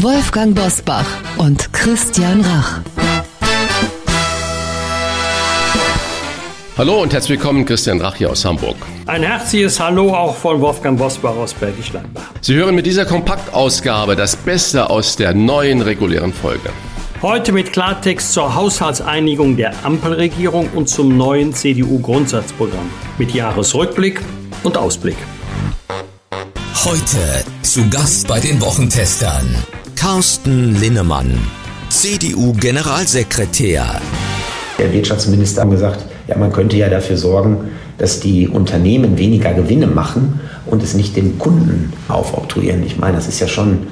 Wolfgang Bosbach und Christian Rach. Hallo und herzlich willkommen, Christian Rach hier aus Hamburg. Ein herzliches Hallo auch von Wolfgang Bosbach aus Bergisch Gladbach. Sie hören mit dieser Kompaktausgabe das Beste aus der neuen regulären Folge. Heute mit Klartext zur Haushaltseinigung der Ampelregierung und zum neuen CDU-Grundsatzprogramm. Mit Jahresrückblick und Ausblick. Heute zu Gast bei den Wochentestern Carsten Linnemann, CDU-Generalsekretär. Der Wirtschaftsminister hat gesagt, ja, man könnte ja dafür sorgen, dass die Unternehmen weniger Gewinne machen und es nicht dem Kunden aufoktroyieren. Ich meine, das ist ja schon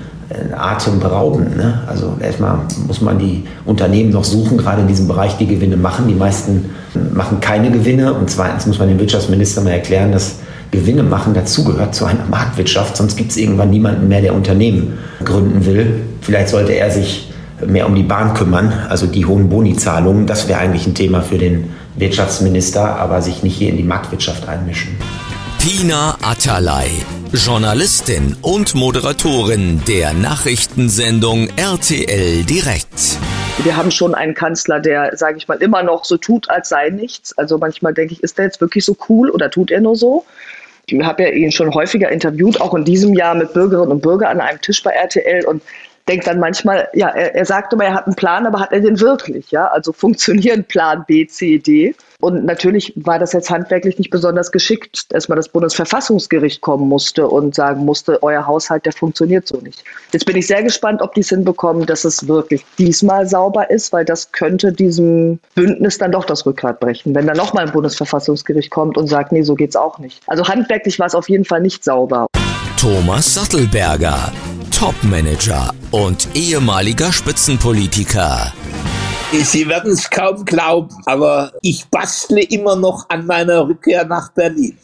atemberaubend. Ne? Also erstmal muss man die Unternehmen noch suchen, gerade in diesem Bereich, die Gewinne machen. Die meisten machen keine Gewinne. Und zweitens muss man dem Wirtschaftsminister mal erklären, dass Gewinne machen dazugehört zu einer Marktwirtschaft. Sonst gibt es irgendwann niemanden mehr, der Unternehmen gründen will. Vielleicht sollte er sich mehr um die Bahn kümmern, also die hohen Bonizahlungen. Das wäre eigentlich ein Thema für den Wirtschaftsminister, aber sich nicht hier in die Marktwirtschaft einmischen. Tina Atalay, Journalistin und Moderatorin der Nachrichtensendung RTL Direkt. Wir haben schon einen Kanzler, der, sage ich mal, immer noch so tut, als sei nichts. Also manchmal denke ich, ist der jetzt wirklich so cool oder tut er nur so? Ich habe ja ihn schon häufiger interviewt, auch in diesem Jahr mit Bürgerinnen und Bürgern an einem Tisch bei RTL und denkt dann manchmal, ja, er, er sagt immer, er hat einen Plan, aber hat er den wirklich? Ja, also funktionieren Plan B, C, D. Und natürlich war das jetzt handwerklich nicht besonders geschickt, dass mal das Bundesverfassungsgericht kommen musste und sagen musste, euer Haushalt, der funktioniert so nicht. Jetzt bin ich sehr gespannt, ob die es hinbekommen, dass es wirklich diesmal sauber ist, weil das könnte diesem Bündnis dann doch das Rückgrat brechen, wenn dann nochmal ein Bundesverfassungsgericht kommt und sagt, nee, so geht's auch nicht. Also handwerklich war es auf jeden Fall nicht sauber. Thomas Sattelberger, Topmanager und ehemaliger Spitzenpolitiker. Sie werden es kaum glauben, aber ich bastle immer noch an meiner Rückkehr nach Berlin.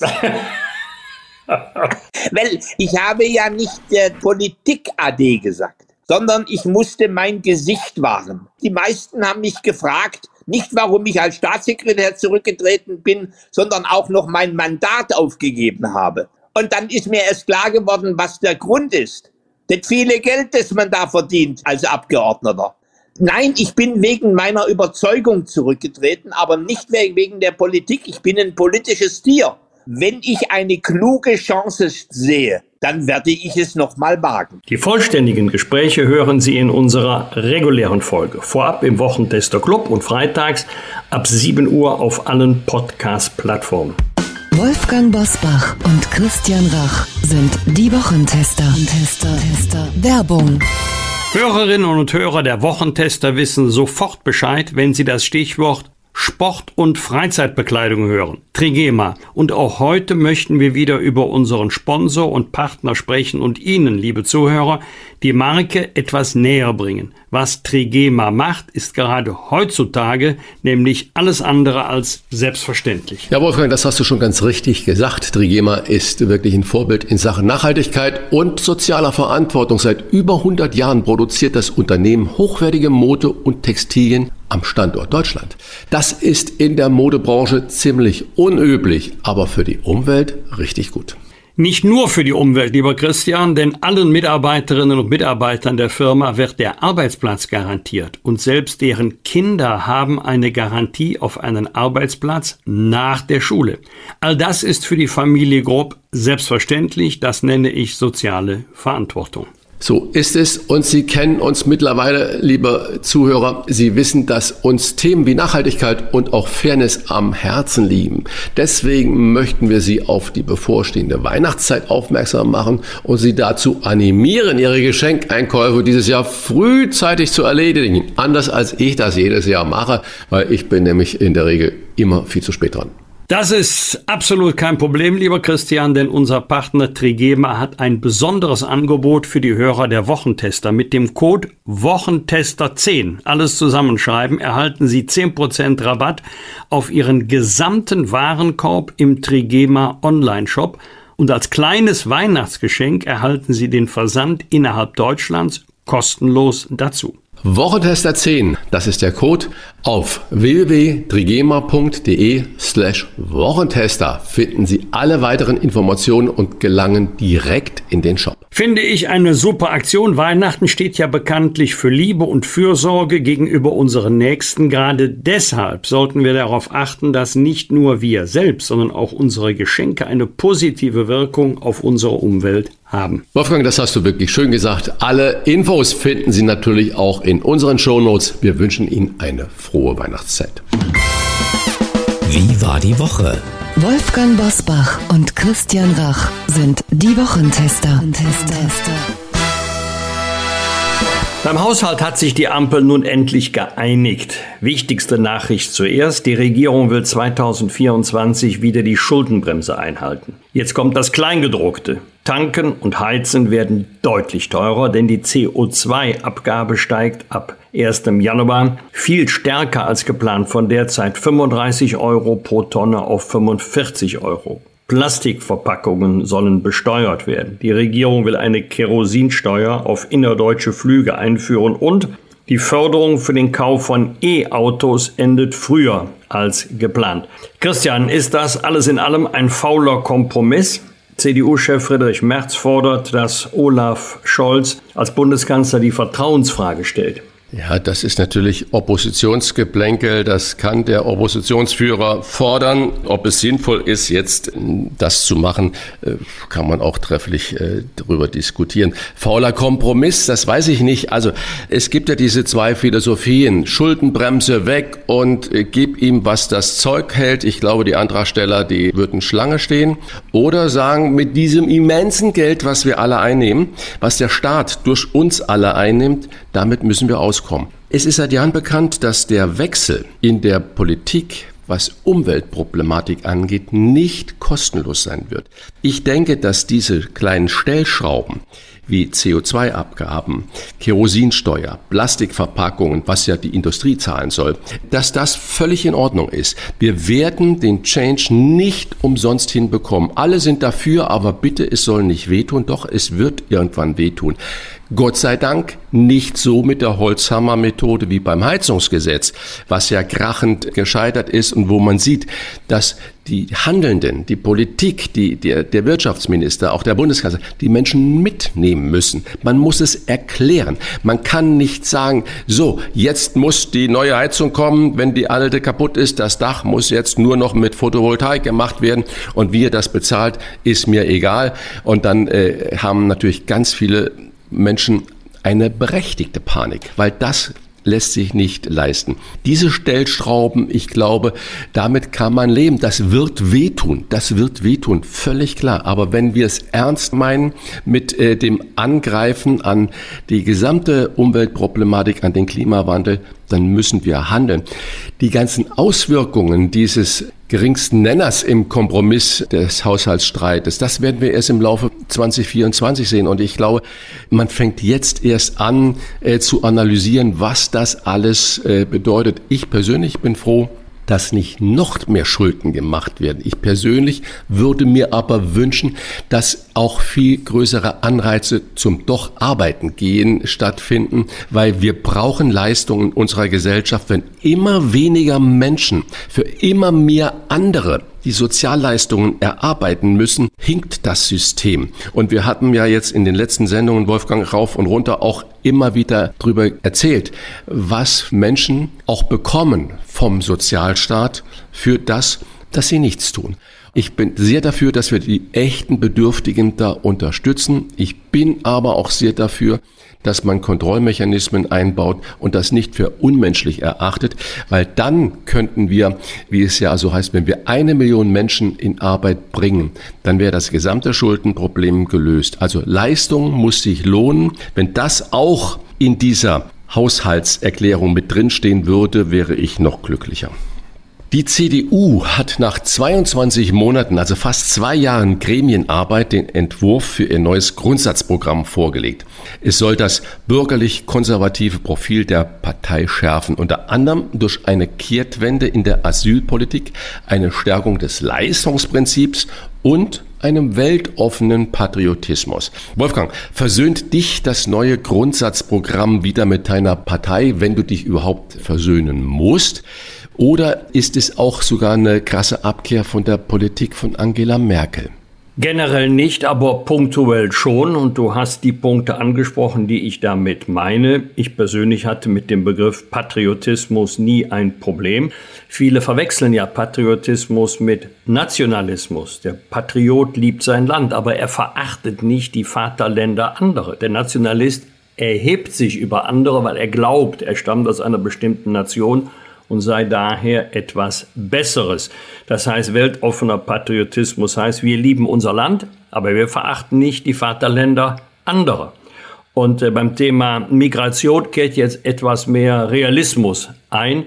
Weil ich habe ja nicht der Politik-AD gesagt, sondern ich musste mein Gesicht wahren. Die meisten haben mich gefragt, nicht warum ich als Staatssekretär zurückgetreten bin, sondern auch noch mein Mandat aufgegeben habe. Und dann ist mir erst klar geworden, was der Grund ist. Das viele Geld, das man da verdient als Abgeordneter. Nein, ich bin wegen meiner Überzeugung zurückgetreten, aber nicht wegen der Politik. Ich bin ein politisches Tier. Wenn ich eine kluge Chance sehe, dann werde ich es nochmal wagen. Die vollständigen Gespräche hören Sie in unserer regulären Folge. Vorab im Wochentester Club und freitags ab 7 Uhr auf allen Podcast-Plattformen. Wolfgang Bosbach und Christian Rach sind die Wochentester. Tester, Tester. Werbung. Hörerinnen und Hörer der Wochentester wissen sofort Bescheid, wenn sie das Stichwort Sport- und Freizeitbekleidung hören. Trigema. Und auch heute möchten wir wieder über unseren Sponsor und Partner sprechen und Ihnen, liebe Zuhörer, die Marke etwas näher bringen. Was Trigema macht, ist gerade heutzutage nämlich alles andere als selbstverständlich. Ja, Wolfgang, das hast du schon ganz richtig gesagt. Trigema ist wirklich ein Vorbild in Sachen Nachhaltigkeit und sozialer Verantwortung. Seit über 100 Jahren produziert das Unternehmen hochwertige Mode und Textilien am Standort Deutschland. Das ist in der Modebranche ziemlich unüblich, aber für die Umwelt richtig gut. Nicht nur für die Umwelt, lieber Christian, denn allen Mitarbeiterinnen und Mitarbeitern der Firma wird der Arbeitsplatz garantiert und selbst deren Kinder haben eine Garantie auf einen Arbeitsplatz nach der Schule. All das ist für die Familie Grob selbstverständlich, das nenne ich soziale Verantwortung. So ist es und Sie kennen uns mittlerweile, liebe Zuhörer. Sie wissen, dass uns Themen wie Nachhaltigkeit und auch Fairness am Herzen liegen. Deswegen möchten wir Sie auf die bevorstehende Weihnachtszeit aufmerksam machen und Sie dazu animieren, Ihre Geschenkeinkäufe dieses Jahr frühzeitig zu erledigen. Anders als ich das jedes Jahr mache, weil ich bin nämlich in der Regel immer viel zu spät dran. Das ist absolut kein Problem, lieber Christian, denn unser Partner Trigema hat ein besonderes Angebot für die Hörer der Wochentester. Mit dem Code Wochentester10, alles zusammenschreiben, erhalten Sie 10% Rabatt auf Ihren gesamten Warenkorb im Trigema Online-Shop. Und als kleines Weihnachtsgeschenk erhalten Sie den Versand innerhalb Deutschlands kostenlos dazu. Wochentester 10, das ist der Code. Auf www.trigema.de slash Wochentester finden Sie alle weiteren Informationen und gelangen direkt in den Shop. Finde ich eine super Aktion. Weihnachten steht ja bekanntlich für Liebe und Fürsorge gegenüber unseren Nächsten. Gerade deshalb sollten wir darauf achten, dass nicht nur wir selbst, sondern auch unsere Geschenke eine positive Wirkung auf unsere Umwelt haben. Wolfgang, das hast du wirklich schön gesagt. Alle Infos finden Sie natürlich auch in unseren Shownotes. Wir wünschen Ihnen eine frohe Weihnachtszeit. Wie war die Woche? Wolfgang Bosbach und Christian Rach sind die Wochentester. Beim Haushalt hat sich die Ampel nun endlich geeinigt. Wichtigste Nachricht zuerst. Die Regierung will 2024 wieder die Schuldenbremse einhalten. Jetzt kommt das Kleingedruckte. Tanken und Heizen werden deutlich teurer, denn die CO2-Abgabe steigt ab 1. Januar viel stärker als geplant von derzeit 35 Euro pro Tonne auf 45 Euro. Plastikverpackungen sollen besteuert werden. Die Regierung will eine Kerosinsteuer auf innerdeutsche Flüge einführen und die Förderung für den Kauf von E-Autos endet früher als geplant. Christian, ist das alles in allem ein fauler Kompromiss? CDU-Chef Friedrich Merz fordert, dass Olaf Scholz als Bundeskanzler die Vertrauensfrage stellt. Ja, das ist natürlich Oppositionsgeplänkel. Das kann der Oppositionsführer fordern. Ob es sinnvoll ist, jetzt das zu machen, äh, kann man auch trefflich äh, darüber diskutieren. Fauler Kompromiss, das weiß ich nicht. Also es gibt ja diese zwei Philosophien. Schuldenbremse weg und äh, gib ihm, was das Zeug hält. Ich glaube, die Antragsteller, die würden Schlange stehen. Oder sagen, mit diesem immensen Geld, was wir alle einnehmen, was der Staat durch uns alle einnimmt, damit müssen wir auskommen rauskommen. Es ist seit Jahren bekannt, dass der Wechsel in der Politik was Umweltproblematik angeht, nicht kostenlos sein wird. Ich denke, dass diese kleinen Stellschrauben wie CO2-Abgaben, Kerosinsteuer, Plastikverpackungen, was ja die Industrie zahlen soll, dass das völlig in Ordnung ist. Wir werden den Change nicht umsonst hinbekommen. Alle sind dafür, aber bitte, es soll nicht wehtun. Doch, es wird irgendwann wehtun. Gott sei Dank nicht so mit der Holzhammer-Methode wie beim Heizungsgesetz, was ja krachend gescheitert ist und wo man sieht, dass die Handelnden, die Politik, die, der, der Wirtschaftsminister, auch der Bundeskanzler, die Menschen mitnehmen müssen. Man muss es erklären. Man kann nicht sagen, so, jetzt muss die neue Heizung kommen, wenn die alte kaputt ist, das Dach muss jetzt nur noch mit Photovoltaik gemacht werden und wie ihr das bezahlt, ist mir egal. Und dann äh, haben natürlich ganz viele Menschen eine berechtigte Panik, weil das lässt sich nicht leisten. Diese Stellschrauben, ich glaube, damit kann man leben. Das wird wehtun. Das wird wehtun, völlig klar. Aber wenn wir es ernst meinen mit äh, dem Angreifen an die gesamte Umweltproblematik, an den Klimawandel, dann müssen wir handeln. Die ganzen Auswirkungen dieses geringsten Nenners im Kompromiss des Haushaltsstreites. Das werden wir erst im Laufe 2024 sehen. Und ich glaube, man fängt jetzt erst an äh, zu analysieren, was das alles äh, bedeutet. Ich persönlich bin froh, dass nicht noch mehr Schulden gemacht werden. Ich persönlich würde mir aber wünschen, dass auch viel größere Anreize zum doch Arbeiten gehen stattfinden, weil wir brauchen Leistungen unserer Gesellschaft, wenn immer weniger Menschen für immer mehr andere die Sozialleistungen erarbeiten müssen, hinkt das System. Und wir hatten ja jetzt in den letzten Sendungen, Wolfgang, rauf und runter auch immer wieder darüber erzählt, was Menschen auch bekommen vom Sozialstaat für das, dass sie nichts tun. Ich bin sehr dafür, dass wir die echten Bedürftigen da unterstützen. Ich bin aber auch sehr dafür, dass man Kontrollmechanismen einbaut und das nicht für unmenschlich erachtet, weil dann könnten wir, wie es ja so heißt, wenn wir eine Million Menschen in Arbeit bringen, dann wäre das gesamte Schuldenproblem gelöst. Also Leistung muss sich lohnen. Wenn das auch in dieser Haushaltserklärung mit drinstehen würde, wäre ich noch glücklicher. Die CDU hat nach 22 Monaten, also fast zwei Jahren Gremienarbeit, den Entwurf für ihr neues Grundsatzprogramm vorgelegt. Es soll das bürgerlich-konservative Profil der Partei schärfen, unter anderem durch eine Kehrtwende in der Asylpolitik, eine Stärkung des Leistungsprinzips und einem weltoffenen Patriotismus. Wolfgang, versöhnt dich das neue Grundsatzprogramm wieder mit deiner Partei, wenn du dich überhaupt versöhnen musst? Oder ist es auch sogar eine krasse Abkehr von der Politik von Angela Merkel? Generell nicht, aber punktuell schon. Und du hast die Punkte angesprochen, die ich damit meine. Ich persönlich hatte mit dem Begriff Patriotismus nie ein Problem. Viele verwechseln ja Patriotismus mit Nationalismus. Der Patriot liebt sein Land, aber er verachtet nicht die Vaterländer anderer. Der Nationalist erhebt sich über andere, weil er glaubt, er stammt aus einer bestimmten Nation und sei daher etwas Besseres. Das heißt, weltoffener Patriotismus heißt, wir lieben unser Land, aber wir verachten nicht die Vaterländer anderer. Und äh, beim Thema Migration kehrt jetzt etwas mehr Realismus ein,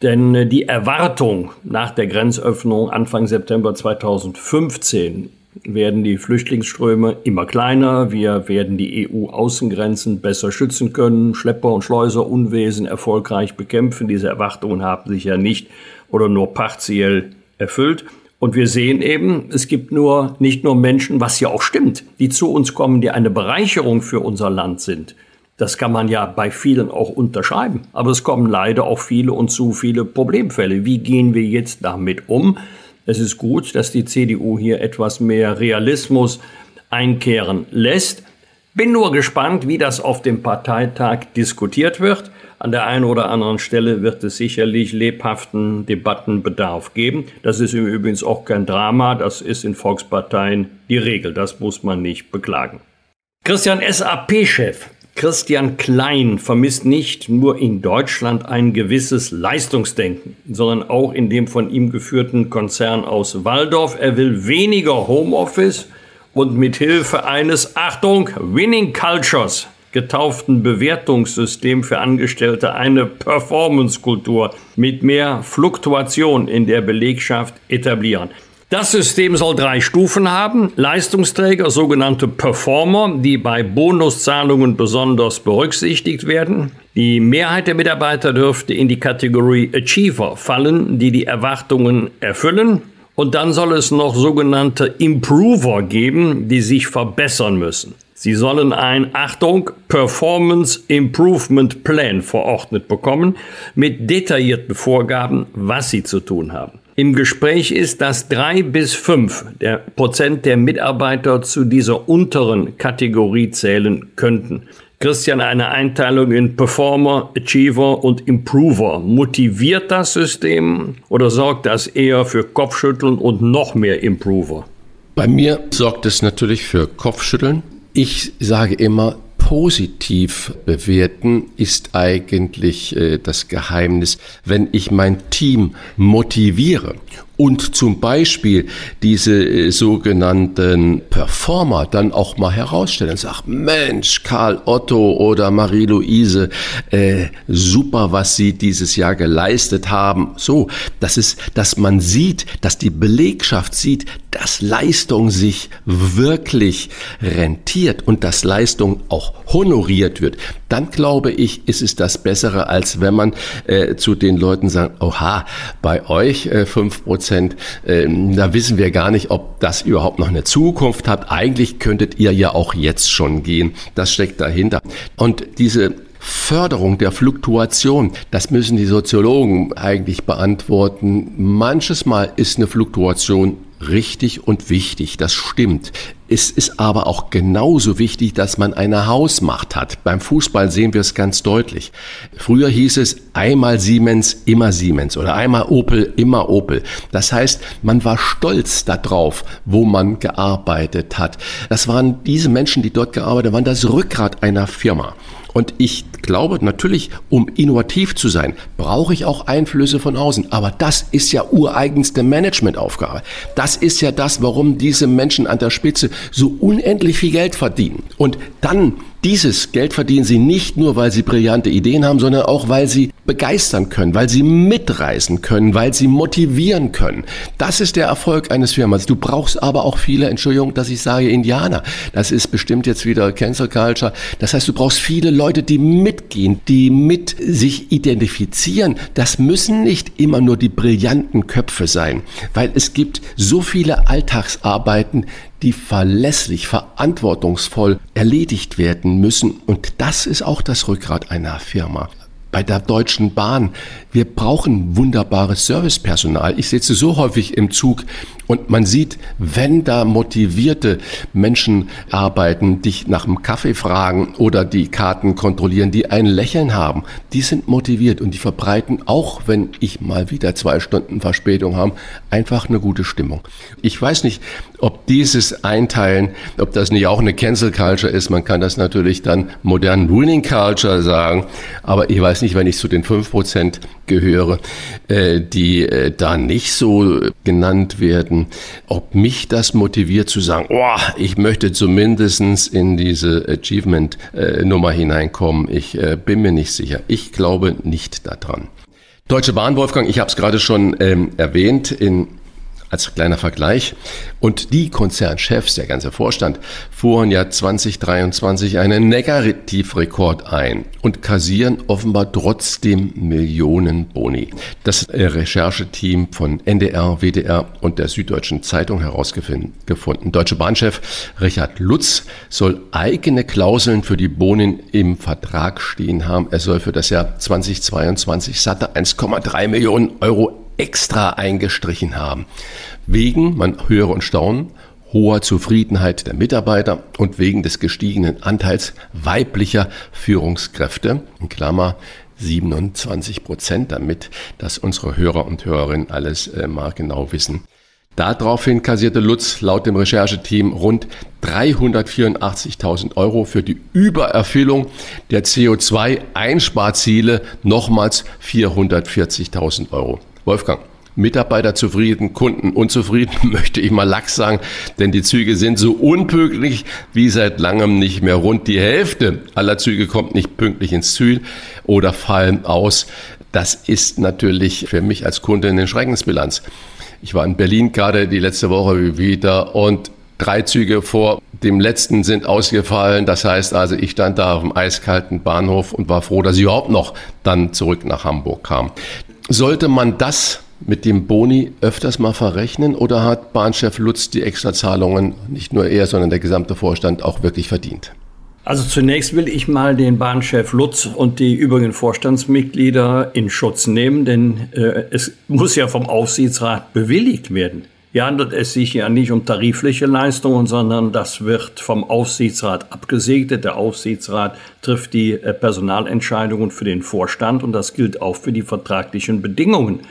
denn äh, die Erwartung nach der Grenzöffnung Anfang September 2015 werden die Flüchtlingsströme immer kleiner, wir werden die EU-Außengrenzen besser schützen können, Schlepper und Schleuser Unwesen erfolgreich bekämpfen. Diese Erwartungen haben sich ja nicht oder nur partiell erfüllt. Und wir sehen eben, es gibt nur, nicht nur Menschen, was ja auch stimmt, die zu uns kommen, die eine Bereicherung für unser Land sind. Das kann man ja bei vielen auch unterschreiben. Aber es kommen leider auch viele und zu viele Problemfälle. Wie gehen wir jetzt damit um? Es ist gut, dass die CDU hier etwas mehr Realismus einkehren lässt. Bin nur gespannt, wie das auf dem Parteitag diskutiert wird. An der einen oder anderen Stelle wird es sicherlich lebhaften Debattenbedarf geben. Das ist im Übrigen auch kein Drama. Das ist in Volksparteien die Regel. Das muss man nicht beklagen. Christian SAP-Chef Christian Klein vermisst nicht nur in Deutschland ein gewisses Leistungsdenken, sondern auch in dem von ihm geführten Konzern aus Waldorf. Er will weniger Homeoffice und mit Hilfe eines, Achtung, Winning Cultures getauften Bewertungssystem für Angestellte eine Performance-Kultur mit mehr Fluktuation in der Belegschaft etablieren. Das System soll drei Stufen haben. Leistungsträger, sogenannte Performer, die bei Bonuszahlungen besonders berücksichtigt werden. Die Mehrheit der Mitarbeiter dürfte in die Kategorie Achiever fallen, die die Erwartungen erfüllen. Und dann soll es noch sogenannte Improver geben, die sich verbessern müssen. Sie sollen ein, Achtung, Performance Improvement Plan verordnet bekommen mit detaillierten Vorgaben, was sie zu tun haben. Im Gespräch ist, dass drei bis fünf der Prozent der Mitarbeiter zu dieser unteren Kategorie zählen könnten. Christian, eine Einteilung in Performer, Achiever und Improver. Motiviert das System oder sorgt das eher für Kopfschütteln und noch mehr Improver? Bei mir sorgt es natürlich für Kopfschütteln. Ich sage immer, positiv bewerten ist eigentlich äh, das Geheimnis, wenn ich mein Team motiviere und zum Beispiel diese äh, sogenannten Performer dann auch mal herausstellen und sagen, Mensch, Karl Otto oder Marie-Louise, äh, super, was sie dieses Jahr geleistet haben. So, das ist, dass man sieht, dass die Belegschaft sieht, dass Leistung sich wirklich rentiert und dass Leistung auch honoriert wird. Dann glaube ich, ist es das Bessere, als wenn man äh, zu den Leuten sagt, oha, bei euch äh, 5% Prozent. Ähm, da wissen wir gar nicht, ob das überhaupt noch eine Zukunft hat. Eigentlich könntet ihr ja auch jetzt schon gehen. Das steckt dahinter. Und diese Förderung der Fluktuation, das müssen die Soziologen eigentlich beantworten. Manches Mal ist eine Fluktuation richtig und wichtig, das stimmt. Es ist aber auch genauso wichtig, dass man eine Hausmacht hat. Beim Fußball sehen wir es ganz deutlich. Früher hieß es einmal Siemens, immer Siemens oder einmal Opel, immer Opel. Das heißt, man war stolz darauf, wo man gearbeitet hat. Das waren diese Menschen, die dort gearbeitet haben, waren das Rückgrat einer Firma. Und ich glaube natürlich, um innovativ zu sein, brauche ich auch Einflüsse von außen. Aber das ist ja ureigenste Managementaufgabe. Das ist ja das, warum diese Menschen an der Spitze so unendlich viel Geld verdienen. Und dann Dieses Geld verdienen sie nicht nur, weil sie brillante Ideen haben, sondern auch, weil sie begeistern können, weil sie mitreisen können, weil sie motivieren können. Das ist der Erfolg eines Firmas. Du brauchst aber auch viele, Entschuldigung, dass ich sage Indianer. Das ist bestimmt jetzt wieder Cancel Culture. Das heißt, du brauchst viele Leute, die mitgehen, die mit sich identifizieren. Das müssen nicht immer nur die brillanten Köpfe sein, weil es gibt so viele Alltagsarbeiten, die verlässlich, verantwortungsvoll erledigt werden müssen. Und das ist auch das Rückgrat einer Firma bei der Deutschen Bahn. Wir brauchen wunderbares Servicepersonal. Ich sitze so häufig im Zug und man sieht, wenn da motivierte Menschen arbeiten, dich nach dem Kaffee fragen oder die Karten kontrollieren, die ein Lächeln haben, die sind motiviert und die verbreiten, auch wenn ich mal wieder zwei Stunden Verspätung habe, einfach eine gute Stimmung. Ich weiß nicht, ob dieses Einteilen, ob das nicht auch eine Cancel Culture ist. Man kann das natürlich dann modernen Winning Culture sagen, aber ich weiß nicht, wenn ich zu den fünf Prozent gehöre, äh, die äh, da nicht so genannt werden, ob mich das motiviert zu sagen, oh, ich möchte zumindestens in diese Achievement-Nummer hineinkommen. Ich äh, bin mir nicht sicher. Ich glaube nicht daran. Deutsche Bahn, Wolfgang, ich habe es gerade schon ähm, erwähnt, in als kleiner Vergleich. Und die Konzernchefs, der ganze Vorstand, fuhren ja 2023 einen Negativrekord ein und kassieren offenbar trotzdem Millionen Boni. Das Rechercheteam von NDR, WDR und der Süddeutschen Zeitung herausgefunden. Deutsche Bahnchef Richard Lutz soll eigene Klauseln für die Bonin im Vertrag stehen haben. Er soll für das Jahr 2022 satte 1,3 Millionen Euro extra eingestrichen haben. Wegen, man höre und staunen, hoher Zufriedenheit der Mitarbeiter und wegen des gestiegenen Anteils weiblicher Führungskräfte, in Klammer 27 Prozent, damit dass unsere Hörer und Hörerinnen alles äh, mal genau wissen. Daraufhin kassierte Lutz laut dem Rechercheteam rund 384.000 Euro für die Übererfüllung der CO2-Einsparziele, nochmals 440.000 Euro. Wolfgang, Mitarbeiter zufrieden, Kunden unzufrieden, möchte ich mal lax sagen, denn die Züge sind so unpünktlich wie seit langem nicht mehr. Rund die Hälfte aller Züge kommt nicht pünktlich ins Ziel oder fallen aus. Das ist natürlich für mich als Kunde eine Schreckensbilanz. Ich war in Berlin gerade die letzte Woche wieder und drei Züge vor dem letzten sind ausgefallen. Das heißt also, ich stand da auf dem eiskalten Bahnhof und war froh, dass ich überhaupt noch dann zurück nach Hamburg kam. Sollte man das mit dem Boni öfters mal verrechnen oder hat Bahnchef Lutz die Extrazahlungen nicht nur er, sondern der gesamte Vorstand auch wirklich verdient? Also zunächst will ich mal den Bahnchef Lutz und die übrigen Vorstandsmitglieder in Schutz nehmen, denn äh, es muss ja vom Aufsichtsrat bewilligt werden. Hier handelt es sich ja nicht um tarifliche Leistungen, sondern das wird vom Aufsichtsrat abgesegnet. Der Aufsichtsrat trifft die äh, Personalentscheidungen für den Vorstand und das gilt auch für die vertraglichen Bedingungen.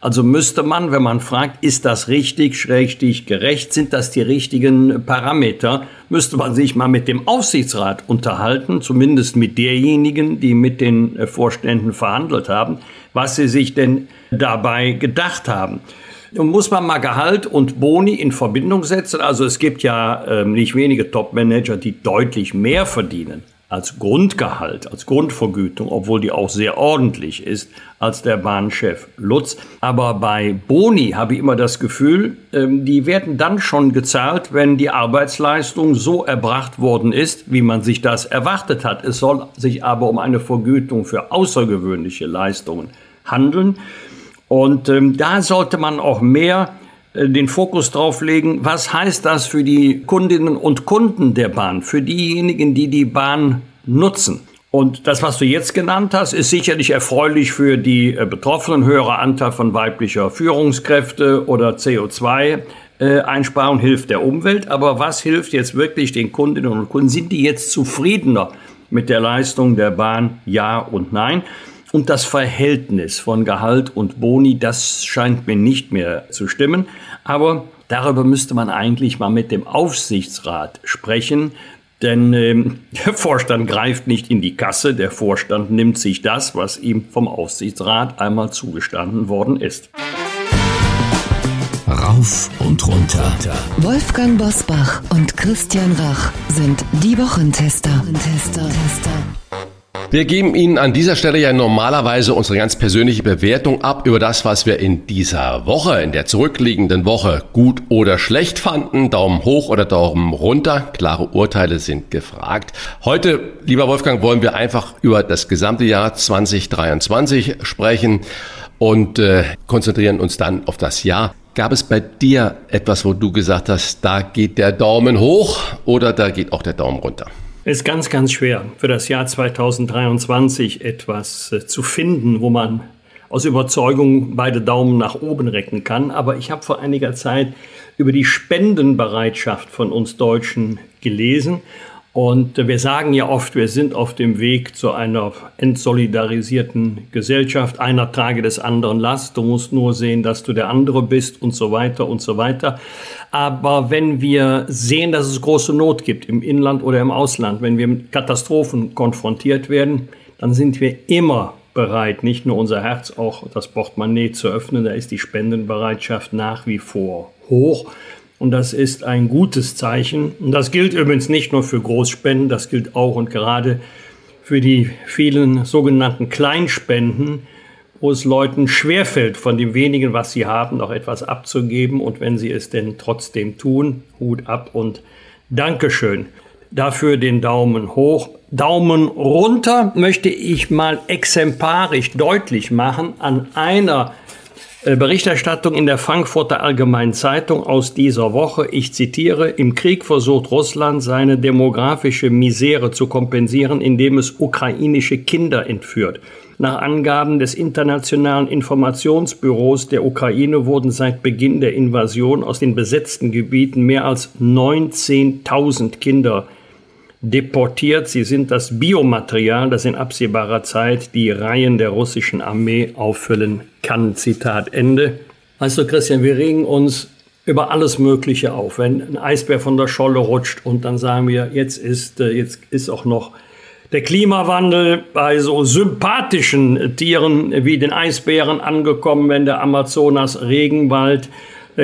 Also müsste man, wenn man fragt, ist das richtig, schrägstich gerecht, sind das die richtigen Parameter, müsste man sich mal mit dem Aufsichtsrat unterhalten, zumindest mit derjenigen, die mit den äh, Vorständen verhandelt haben, was sie sich denn dabei gedacht haben. Nun muss man mal Gehalt und Boni in Verbindung setzen. Also es gibt ja äh, nicht wenige Top-Manager, die deutlich mehr verdienen als Grundgehalt, als Grundvergütung, obwohl die auch sehr ordentlich ist, als der Bahnchef Lutz. Aber bei Boni habe ich immer das Gefühl, ähm, die werden dann schon gezahlt, wenn die Arbeitsleistung so erbracht worden ist, wie man sich das erwartet hat. Es soll sich aber um eine Vergütung für außergewöhnliche Leistungen handeln. Und ähm, da sollte man auch mehr äh, den Fokus drauf legen, was heißt das für die Kundinnen und Kunden der Bahn, für diejenigen, die die Bahn nutzen. Und das, was du jetzt genannt hast, ist sicherlich erfreulich für die äh, Betroffenen, höherer Anteil von weiblicher Führungskräfte oder CO2. Einsparung hilft der Umwelt, aber was hilft jetzt wirklich den Kundinnen und Kunden? Sind die jetzt zufriedener mit der Leistung der Bahn? Ja und nein. Und das Verhältnis von Gehalt und Boni, das scheint mir nicht mehr zu stimmen. Aber darüber müsste man eigentlich mal mit dem Aufsichtsrat sprechen. Denn ähm, der Vorstand greift nicht in die Kasse, der Vorstand nimmt sich das, was ihm vom Aufsichtsrat einmal zugestanden worden ist. Rauf und runter. Wolfgang Bosbach und Christian Rach sind die Wochentester. Wir geben Ihnen an dieser Stelle ja normalerweise unsere ganz persönliche Bewertung ab über das, was wir in dieser Woche, in der zurückliegenden Woche gut oder schlecht fanden. Daumen hoch oder Daumen runter. Klare Urteile sind gefragt. Heute, lieber Wolfgang, wollen wir einfach über das gesamte Jahr 2023 sprechen und äh, konzentrieren uns dann auf das Jahr. Gab es bei dir etwas, wo du gesagt hast, da geht der Daumen hoch oder da geht auch der Daumen runter? Ist ganz, ganz schwer für das Jahr 2023 etwas äh, zu finden, wo man aus Überzeugung beide Daumen nach oben recken kann. Aber ich habe vor einiger Zeit über die Spendenbereitschaft von uns Deutschen gelesen und wir sagen ja oft, wir sind auf dem Weg zu einer entsolidarisierten Gesellschaft. Einer trage des anderen Last. Du musst nur sehen, dass du der andere bist und so weiter und so weiter. Aber wenn wir sehen, dass es große Not gibt im Inland oder im Ausland, wenn wir mit Katastrophen konfrontiert werden, dann sind wir immer bereit, nicht nur unser Herz, auch das Portemonnaie zu öffnen. Da ist die Spendenbereitschaft nach wie vor hoch. Und das ist ein gutes Zeichen. Und das gilt übrigens nicht nur für Großspenden, das gilt auch und gerade für die vielen sogenannten Kleinspenden, wo es Leuten schwerfällt, von dem wenigen, was sie haben, noch etwas abzugeben. Und wenn sie es denn trotzdem tun, Hut ab und Dankeschön. Dafür den Daumen hoch. Daumen runter möchte ich mal exemplarisch deutlich machen an einer Berichterstattung in der Frankfurter Allgemeinen Zeitung aus dieser Woche. Ich zitiere, im Krieg versucht Russland seine demografische Misere zu kompensieren, indem es ukrainische Kinder entführt. Nach Angaben des Internationalen Informationsbüros der Ukraine wurden seit Beginn der Invasion aus den besetzten Gebieten mehr als 19.000 Kinder deportiert. Sie sind das Biomaterial, das in absehbarer Zeit die Reihen der russischen Armee auffüllen kann. Zitat Ende. Du, Christian, wir regen uns über alles Mögliche auf. Wenn ein Eisbär von der Scholle rutscht und dann sagen wir, jetzt ist, äh, jetzt ist auch noch der Klimawandel bei so sympathischen Tieren wie den Eisbären angekommen, wenn der Amazonas Regenwald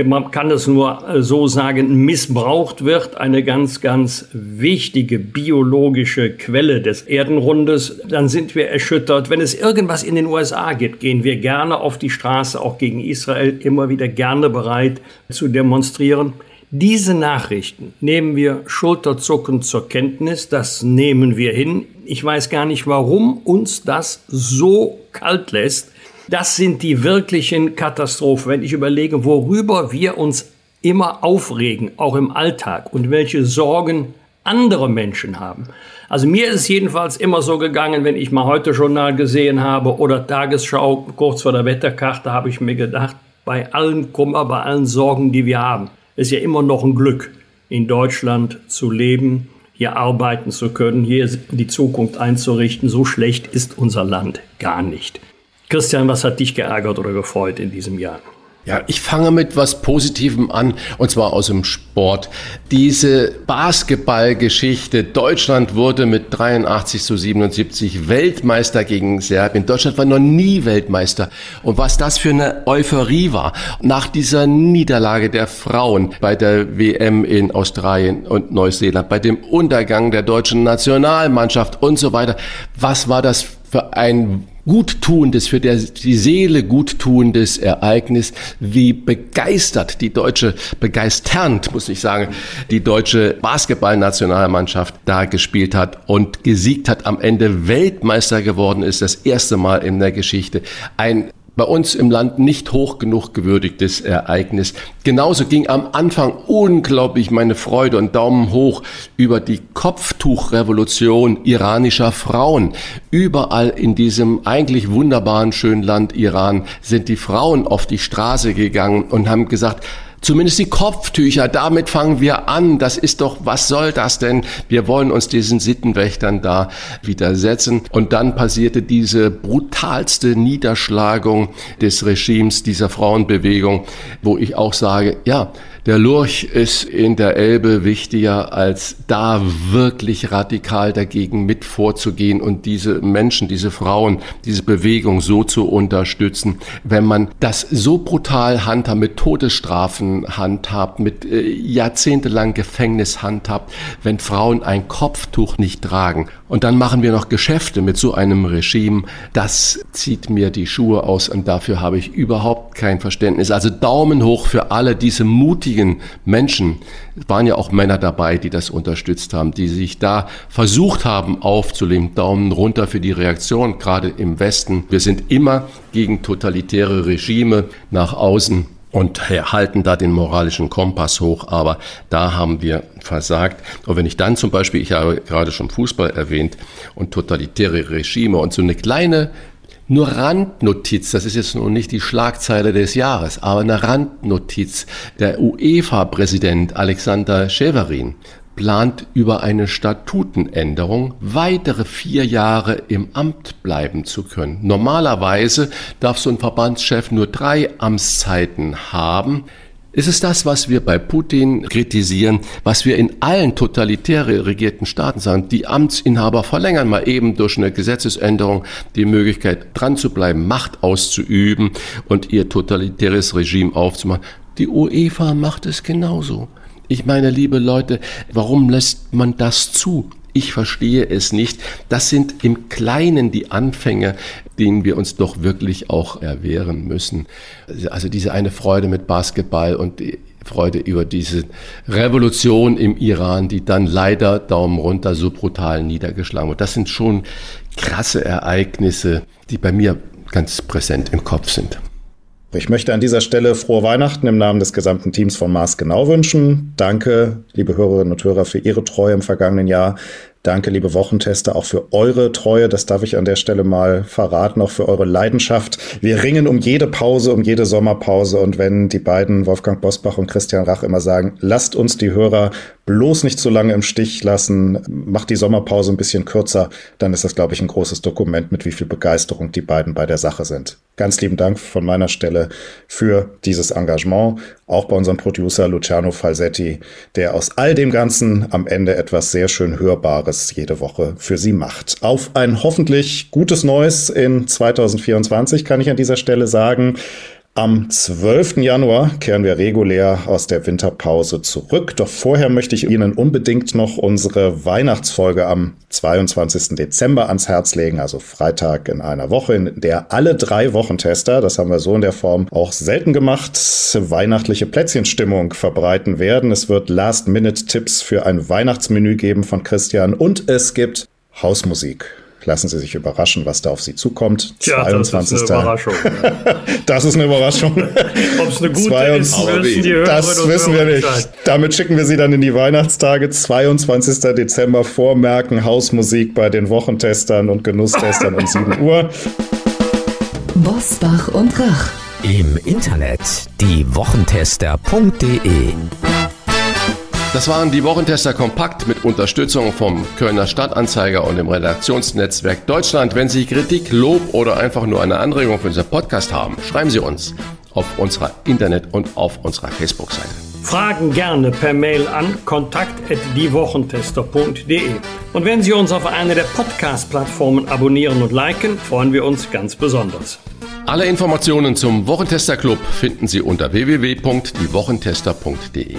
man kann es nur äh, so sagen, missbraucht wird, eine ganz, ganz wichtige biologische Quelle des Erdenrundes, dann sind wir erschüttert. Wenn es irgendwas in den USA gibt, gehen wir gerne auf die Straße, auch gegen Israel, immer wieder gerne bereit zu demonstrieren. Diese Nachrichten nehmen wir schulterzuckend zur Kenntnis, das nehmen wir hin. Ich weiß gar nicht, warum uns das so kalt lässt. Das sind die wirklichen Katastrophen. Wenn ich überlege, worüber wir uns immer aufregen, auch im Alltag und welche Sorgen andere Menschen haben. Also mir ist jedenfalls immer so gegangen, wenn ich mal heute Journal gesehen habe oder Tagesschau kurz vor der Wetterkarte, habe ich mir gedacht, bei allen Kummer, bei allen Sorgen, die wir haben, ist ja immer noch ein Glück, in Deutschland zu leben, hier arbeiten zu können, hier die Zukunft einzurichten. So schlecht ist unser Land gar nicht. Christian, was hat dich geärgert oder gefreut in diesem Jahr? Ja, ich fange mit was Positivem an, und zwar aus dem Sport. Diese Basketballgeschichte. Deutschland wurde mit 83 zu 77 Weltmeister gegen Serbien. Deutschland war noch nie Weltmeister. Und was das für eine Euphorie war. Nach dieser Niederlage der Frauen bei der WM in Australien und Neuseeland, bei dem Untergang der deutschen Nationalmannschaft und so weiter. Was war das für ein guttuendes, für der, die Seele guttuendes Ereignis, wie begeistert die deutsche, begeisternd, muss ich sagen, die deutsche Basketballnationalmannschaft da gespielt hat und gesiegt hat, am Ende Weltmeister geworden ist, das erste Mal in der Geschichte. Ein bei uns im Land nicht hoch genug gewürdigtes Ereignis. Genauso ging am Anfang unglaublich meine Freude und Daumen hoch über die Kopftuchrevolution iranischer Frauen. Überall in diesem eigentlich wunderbaren schönen Land Iran sind die Frauen auf die Straße gegangen und haben gesagt, Zumindest die Kopftücher, damit fangen wir an. Das ist doch, was soll das denn? Wir wollen uns diesen Sittenwächtern da widersetzen. Und dann passierte diese brutalste Niederschlagung des Regimes, dieser Frauenbewegung, wo ich auch sage, ja, Der Lurch ist in der Elbe wichtiger, als da wirklich radikal dagegen mit vorzugehen und diese Menschen, diese Frauen, diese Bewegung so zu unterstützen. Wenn man das so brutal handhabt, mit Todesstrafen handhabt, mit äh, jahrzehntelang Gefängnis handhabt, wenn Frauen ein Kopftuch nicht tragen und dann machen wir noch Geschäfte mit so einem Regime, das zieht mir die Schuhe aus und dafür habe ich überhaupt kein Verständnis. Also Daumen hoch für alle diese mutigen Menschen. Es waren ja auch Männer dabei, die das unterstützt haben, die sich da versucht haben aufzuleben. Daumen runter für die Reaktion, gerade im Westen. Wir sind immer gegen totalitäre Regime nach außen und halten da den moralischen Kompass hoch, aber da haben wir versagt. Und wenn ich dann zum Beispiel, ich habe gerade schon Fußball erwähnt und totalitäre Regime und so eine kleine nur Randnotiz, das ist jetzt noch nicht die Schlagzeile des Jahres, aber eine Randnotiz. Der UEFA-Präsident Alexander Scheverin plant über eine Statutenänderung weitere vier Jahre im Amt bleiben zu können. Normalerweise darf so ein Verbandschef nur drei Amtszeiten haben. Ist es das, was wir bei Putin kritisieren, was wir in allen totalitär regierten Staaten sagen? Die Amtsinhaber verlängern mal eben durch eine Gesetzesänderung die Möglichkeit, dran zu bleiben, Macht auszuüben und ihr totalitäres Regime aufzumachen. Die UEFA macht es genauso. Ich meine, liebe Leute, warum lässt man das zu? Ich verstehe es nicht. Das sind im Kleinen die Anfänge, denen wir uns doch wirklich auch erwehren müssen. Also diese eine Freude mit Basketball und die Freude über diese Revolution im Iran, die dann leider Daumen runter so brutal niedergeschlagen wird. Das sind schon krasse Ereignisse, die bei mir ganz präsent im Kopf sind. Ich möchte an dieser Stelle frohe Weihnachten im Namen des gesamten Teams von Mars genau wünschen. Danke, liebe Hörerinnen und Hörer, für Ihre Treue im vergangenen Jahr. Danke, liebe Wochentester, auch für eure Treue. Das darf ich an der Stelle mal verraten, auch für eure Leidenschaft. Wir ringen um jede Pause, um jede Sommerpause. Und wenn die beiden, Wolfgang Bosbach und Christian Rach, immer sagen, lasst uns die Hörer bloß nicht zu lange im Stich lassen, macht die Sommerpause ein bisschen kürzer, dann ist das, glaube ich, ein großes Dokument, mit wie viel Begeisterung die beiden bei der Sache sind. Ganz lieben Dank von meiner Stelle für dieses Engagement, auch bei unserem Producer Luciano Falsetti, der aus all dem Ganzen am Ende etwas sehr schön Hörbares jede Woche für Sie macht. Auf ein hoffentlich gutes Neues in 2024 kann ich an dieser Stelle sagen. Am 12. Januar kehren wir regulär aus der Winterpause zurück. Doch vorher möchte ich Ihnen unbedingt noch unsere Weihnachtsfolge am 22. Dezember ans Herz legen, also Freitag in einer Woche, in der alle drei Wochentester, das haben wir so in der Form auch selten gemacht, weihnachtliche Plätzchenstimmung verbreiten werden. Es wird Last-Minute-Tipps für ein Weihnachtsmenü geben von Christian und es gibt Hausmusik. Lassen Sie sich überraschen, was da auf Sie zukommt. Tja, 22. Das ist eine Überraschung. das ist eine Überraschung. Ob es eine gute 22, ist, wissen die Das wissen wir nicht. Damit schicken wir Sie dann in die Weihnachtstage. 22. Dezember vormerken. Hausmusik bei den Wochentestern und Genusstestern um 7 Uhr. Bosbach und Rach. Im Internet diewochentester.de das waren die Wochentester kompakt mit Unterstützung vom Kölner Stadtanzeiger und dem Redaktionsnetzwerk Deutschland. Wenn Sie Kritik, Lob oder einfach nur eine Anregung für unseren Podcast haben, schreiben Sie uns auf unserer Internet- und auf unserer Facebook-Seite. Fragen gerne per Mail an kontakt.diewochentester.de. Und wenn Sie uns auf einer der Podcast-Plattformen abonnieren und liken, freuen wir uns ganz besonders. Alle Informationen zum Wochentester Club finden Sie unter www.diewochentester.de.